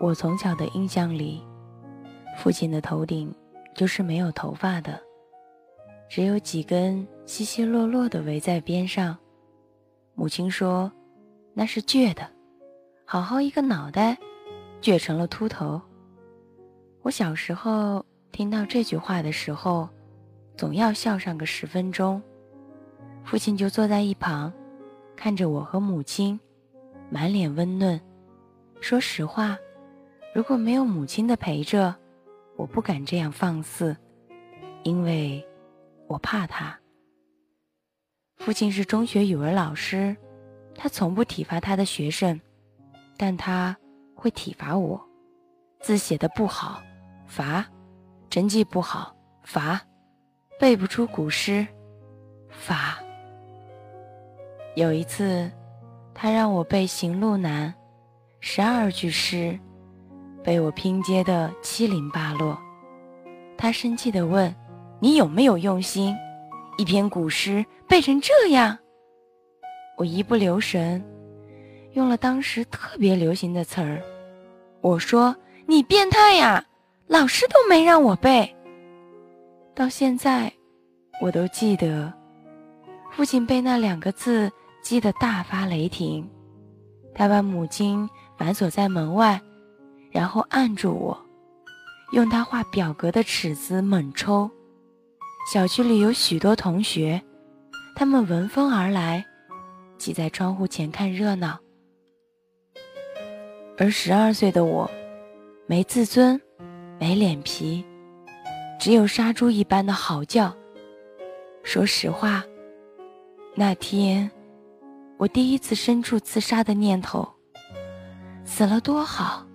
我从小的印象里，父亲的头顶就是没有头发的，只有几根稀稀落落的围在边上。母亲说，那是倔的，好好一个脑袋，倔成了秃头。我小时候听到这句话的时候，总要笑上个十分钟。父亲就坐在一旁，看着我和母亲，满脸温润。说实话，如果没有母亲的陪着，我不敢这样放肆，因为我怕他。父亲是中学语文老师，他从不体罚他的学生，但他会体罚我：字写的不好，罚；成绩不好，罚；背不出古诗，罚。有一次，他让我背《行路难》，十二句诗，被我拼接的七零八落。他生气地问：“你有没有用心？一篇古诗背成这样？”我一不留神，用了当时特别流行的词儿。我说：“你变态呀！老师都没让我背。”到现在，我都记得，父亲被那两个字。激得大发雷霆，他把母亲反锁在门外，然后按住我，用他画表格的尺子猛抽。小区里有许多同学，他们闻风而来，挤在窗户前看热闹。而十二岁的我，没自尊，没脸皮，只有杀猪一般的嚎叫。说实话，那天。我第一次生出自杀的念头，死了多好，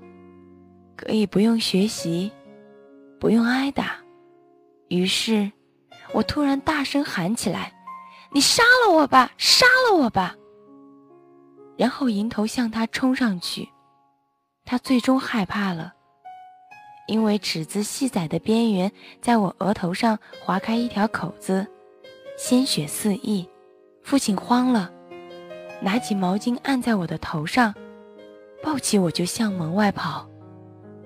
可以不用学习，不用挨打。于是，我突然大声喊起来：“你杀了我吧，杀了我吧！”然后迎头向他冲上去。他最终害怕了，因为尺子细窄的边缘在我额头上划开一条口子，鲜血四溢。父亲慌了。拿起毛巾按在我的头上，抱起我就向门外跑。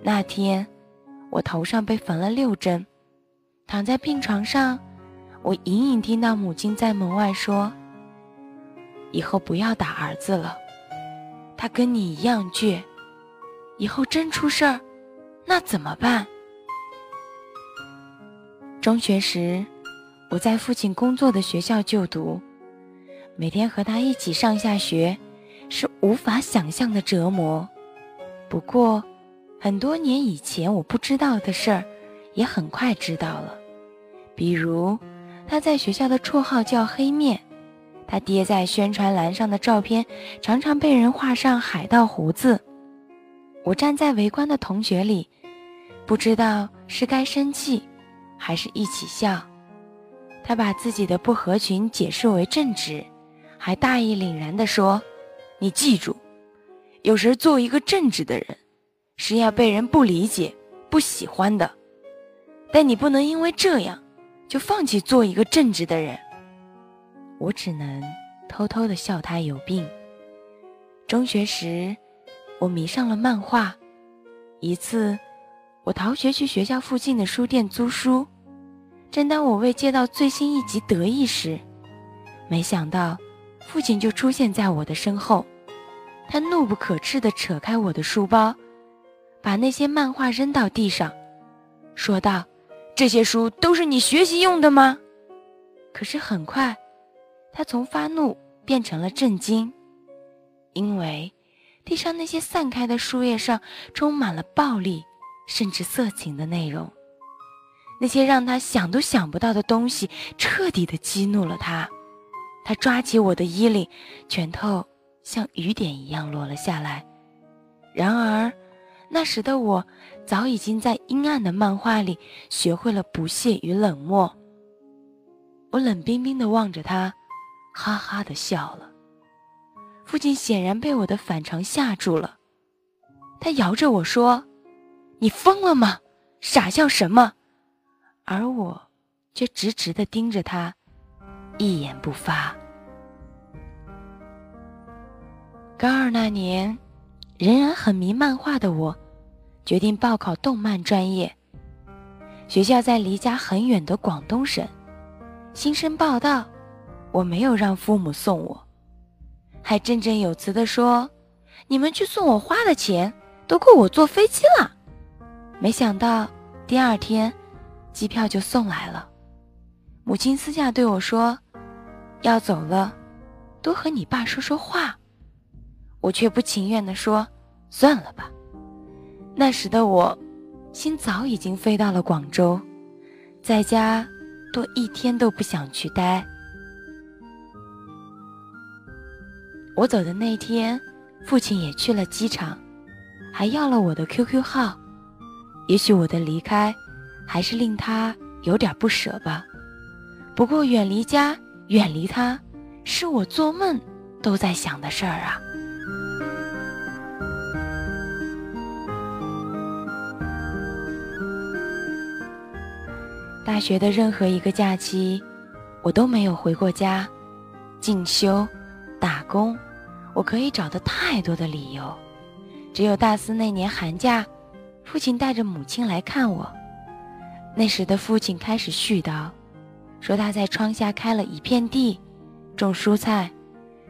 那天，我头上被缝了六针，躺在病床上，我隐隐听到母亲在门外说：“以后不要打儿子了，他跟你一样倔，以后真出事儿，那怎么办？”中学时，我在父亲工作的学校就读。每天和他一起上下学，是无法想象的折磨。不过，很多年以前我不知道的事儿，也很快知道了。比如，他在学校的绰号叫“黑面”，他爹在宣传栏上的照片常常被人画上海盗胡子。我站在围观的同学里，不知道是该生气，还是一起笑。他把自己的不合群解释为正直。还大义凛然地说：“你记住，有时做一个正直的人，是要被人不理解、不喜欢的。但你不能因为这样，就放弃做一个正直的人。”我只能偷偷的笑他有病。中学时，我迷上了漫画。一次，我逃学去学校附近的书店租书。正当我为借到最新一集得意时，没想到。父亲就出现在我的身后，他怒不可遏地扯开我的书包，把那些漫画扔到地上，说道：“这些书都是你学习用的吗？”可是很快，他从发怒变成了震惊，因为地上那些散开的书页上充满了暴力甚至色情的内容，那些让他想都想不到的东西彻底地激怒了他。他抓起我的衣领，拳头像雨点一样落了下来。然而，那时的我早已经在阴暗的漫画里学会了不屑与冷漠。我冷冰冰地望着他，哈哈地笑了。父亲显然被我的反常吓住了，他摇着我说：“你疯了吗？傻笑什么？”而我却直直地盯着他。一言不发。高二那年，仍然很迷漫画的我，决定报考动漫专业。学校在离家很远的广东省。新生报道，我没有让父母送我，还振振有词地说：“你们去送我花的钱都够我坐飞机了。”没想到第二天，机票就送来了。母亲私下对我说：“要走了，多和你爸说说话。”我却不情愿地说：“算了吧。”那时的我，心早已经飞到了广州，在家。多一天都不想去待。我走的那天，父亲也去了机场，还要了我的 QQ 号。也许我的离开，还是令他有点不舍吧。不过远离家，远离他，是我做梦都在想的事儿啊。大学的任何一个假期，我都没有回过家，进修、打工，我可以找的太多的理由。只有大四那年寒假，父亲带着母亲来看我。那时的父亲开始絮叨，说他在窗下开了一片地，种蔬菜，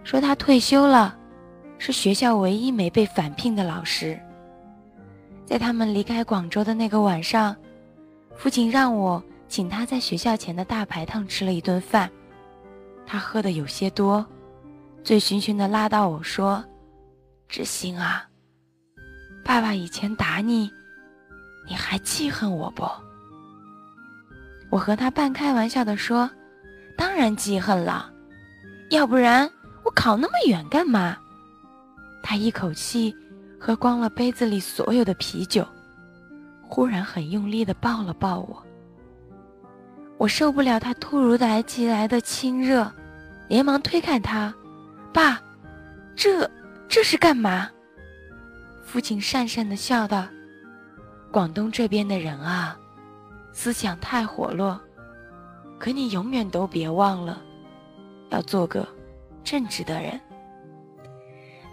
说他退休了，是学校唯一没被返聘的老师。在他们离开广州的那个晚上，父亲让我。请他在学校前的大排档吃了一顿饭，他喝的有些多，醉醺醺的拉到我说：“知心啊，爸爸以前打你，你还记恨我不？”我和他半开玩笑的说：“当然记恨了，要不然我考那么远干嘛？”他一口气喝光了杯子里所有的啤酒，忽然很用力的抱了抱我。我受不了他突如其来的亲热，连忙推开他：“爸，这这是干嘛？”父亲讪讪的笑道：“广东这边的人啊，思想太活络，可你永远都别忘了，要做个正直的人。”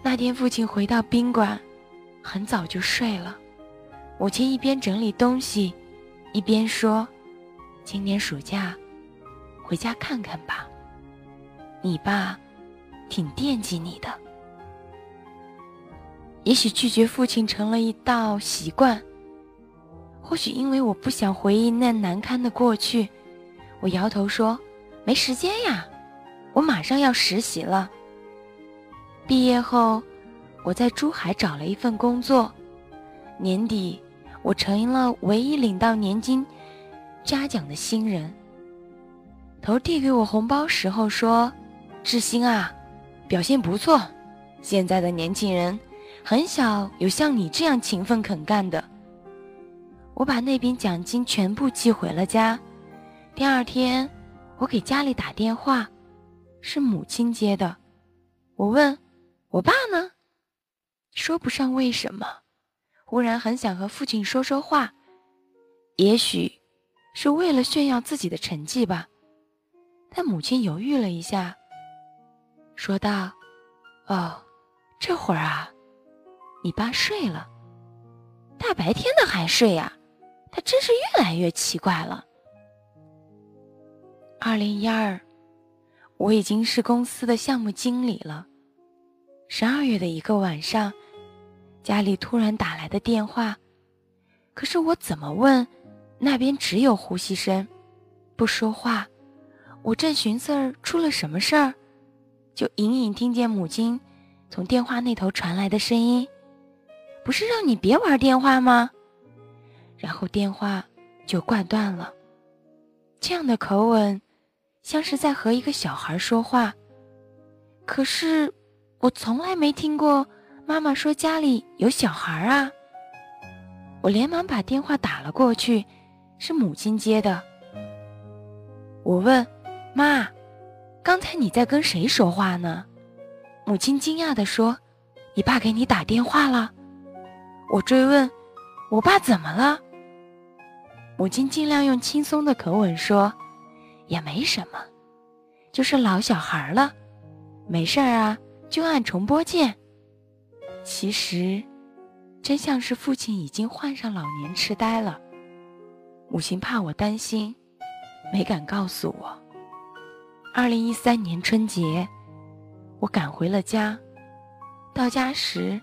那天父亲回到宾馆，很早就睡了。母亲一边整理东西，一边说。今年暑假，回家看看吧。你爸挺惦记你的。也许拒绝父亲成了一道习惯，或许因为我不想回忆那难堪的过去，我摇头说：“没时间呀，我马上要实习了。”毕业后，我在珠海找了一份工作，年底我成了唯一领到年金。嘉奖的新人头递给我红包时候说：“志新啊，表现不错。现在的年轻人很少有像你这样勤奋肯干的。”我把那笔奖金全部寄回了家。第二天，我给家里打电话，是母亲接的。我问：“我爸呢？”说不上为什么，忽然很想和父亲说说话。也许。是为了炫耀自己的成绩吧？但母亲犹豫了一下，说道：“哦，这会儿啊，你爸睡了，大白天的还睡呀？他真是越来越奇怪了。”二零一二，我已经是公司的项目经理了。十二月的一个晚上，家里突然打来的电话，可是我怎么问？那边只有呼吸声，不说话。我正寻思儿出了什么事儿，就隐隐听见母亲从电话那头传来的声音：“不是让你别玩电话吗？”然后电话就挂断了。这样的口吻，像是在和一个小孩说话。可是我从来没听过妈妈说家里有小孩啊。我连忙把电话打了过去。是母亲接的。我问妈：“刚才你在跟谁说话呢？”母亲惊讶地说：“你爸给你打电话了。”我追问：“我爸怎么了？”母亲尽量用轻松的口吻说：“也没什么，就是老小孩了，没事儿啊，就按重播键。”其实，真相是父亲已经患上老年痴呆了。母亲怕我担心，没敢告诉我。二零一三年春节，我赶回了家，到家时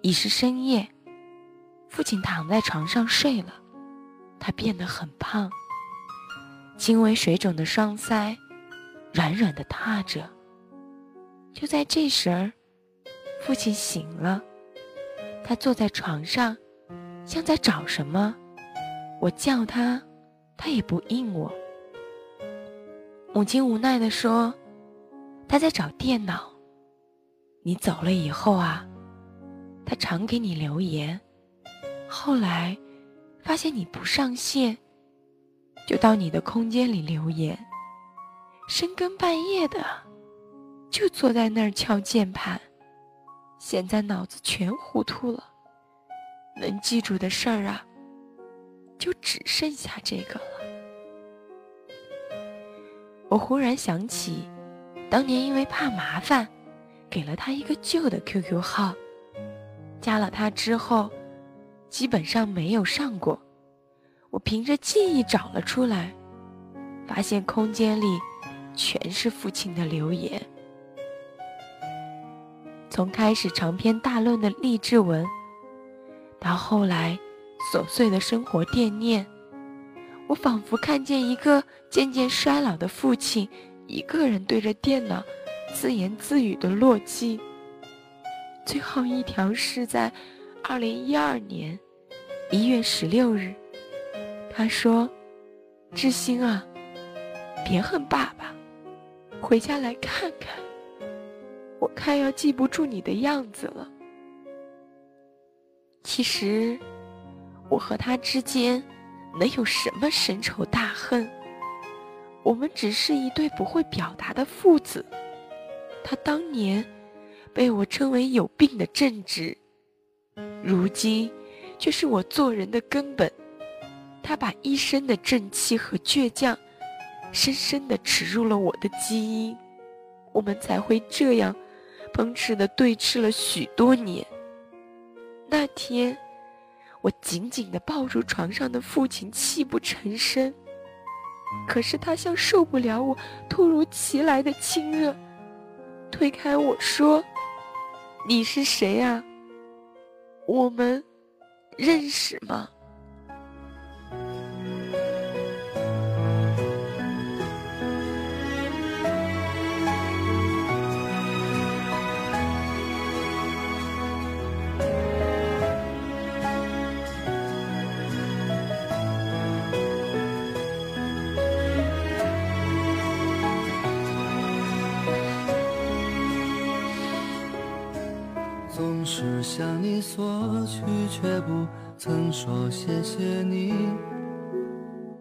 已是深夜。父亲躺在床上睡了，他变得很胖，轻微水肿的双腮，软软的塌着。就在这时儿，父亲醒了。他坐在床上，像在找什么。我叫他，他也不应我。母亲无奈地说：“他在找电脑。你走了以后啊，他常给你留言。后来发现你不上线，就到你的空间里留言。深更半夜的，就坐在那儿敲键盘。”现在脑子全糊涂了，能记住的事儿啊，就只剩下这个了。我忽然想起，当年因为怕麻烦，给了他一个旧的 QQ 号，加了他之后，基本上没有上过。我凭着记忆找了出来，发现空间里全是父亲的留言。从开始长篇大论的励志文，到后来琐碎的生活惦念，我仿佛看见一个渐渐衰老的父亲，一个人对着电脑自言自语的落寂。最后一条是在二零一二年一月十六日，他说：“志兴啊，别恨爸爸，回家来看看。”我看要记不住你的样子了。其实，我和他之间能有什么深仇大恨？我们只是一对不会表达的父子。他当年被我称为有病的正直，如今却是我做人的根本。他把一生的正气和倔强，深深的植入了我的基因，我们才会这样。奔驰的对峙了许多年。那天，我紧紧地抱住床上的父亲，泣不成声。可是他像受不了我突如其来的亲热，推开我说：“你是谁啊？我们认识吗？”却不曾说谢谢你。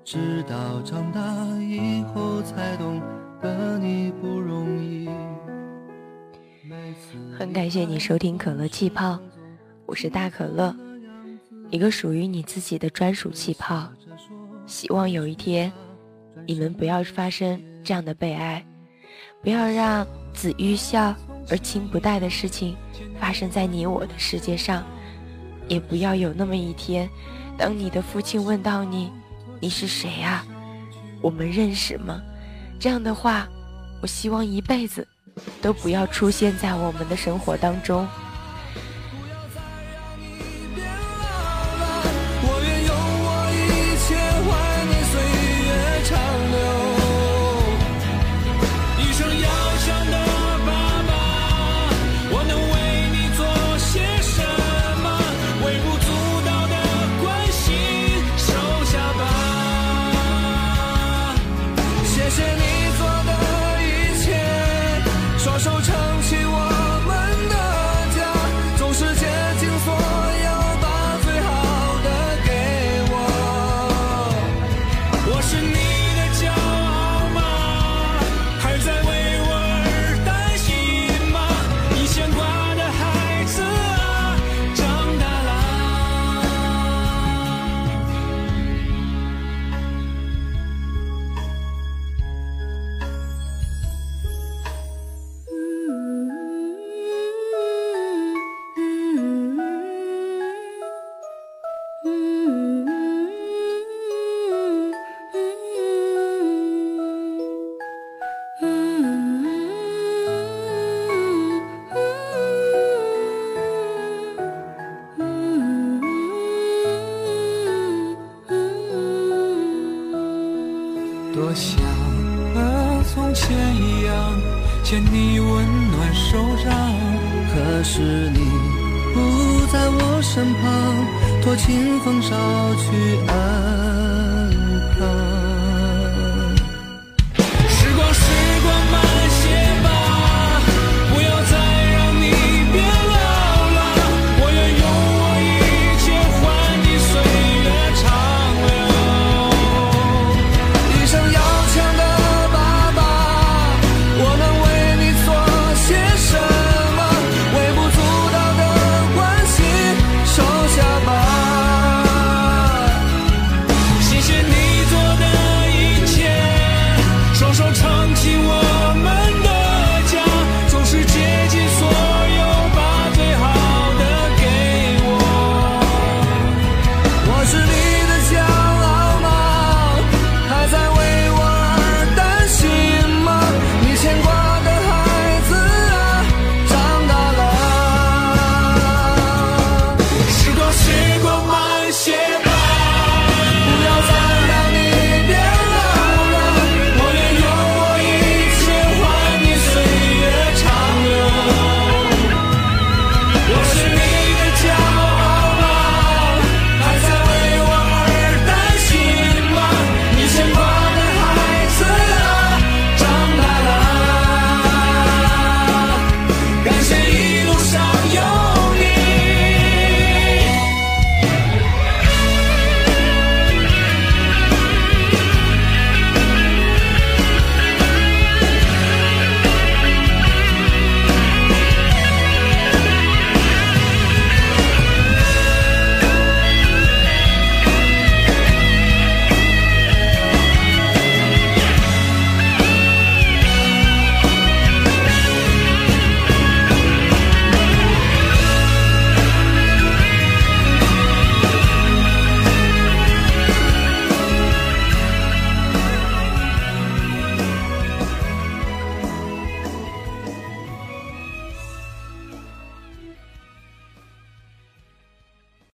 直到长大以后才懂得你不容易。很感谢你收听可乐气泡，我是大可乐，一个属于你自己的专属气泡。希望有一天，你们不要发生这样的悲哀，不要让子欲孝而亲不待的事情。发生在你我的世界上，也不要有那么一天，当你的父亲问到你：“你是谁啊？我们认识吗？”这样的话，我希望一辈子都不要出现在我们的生活当中。托清风捎去安。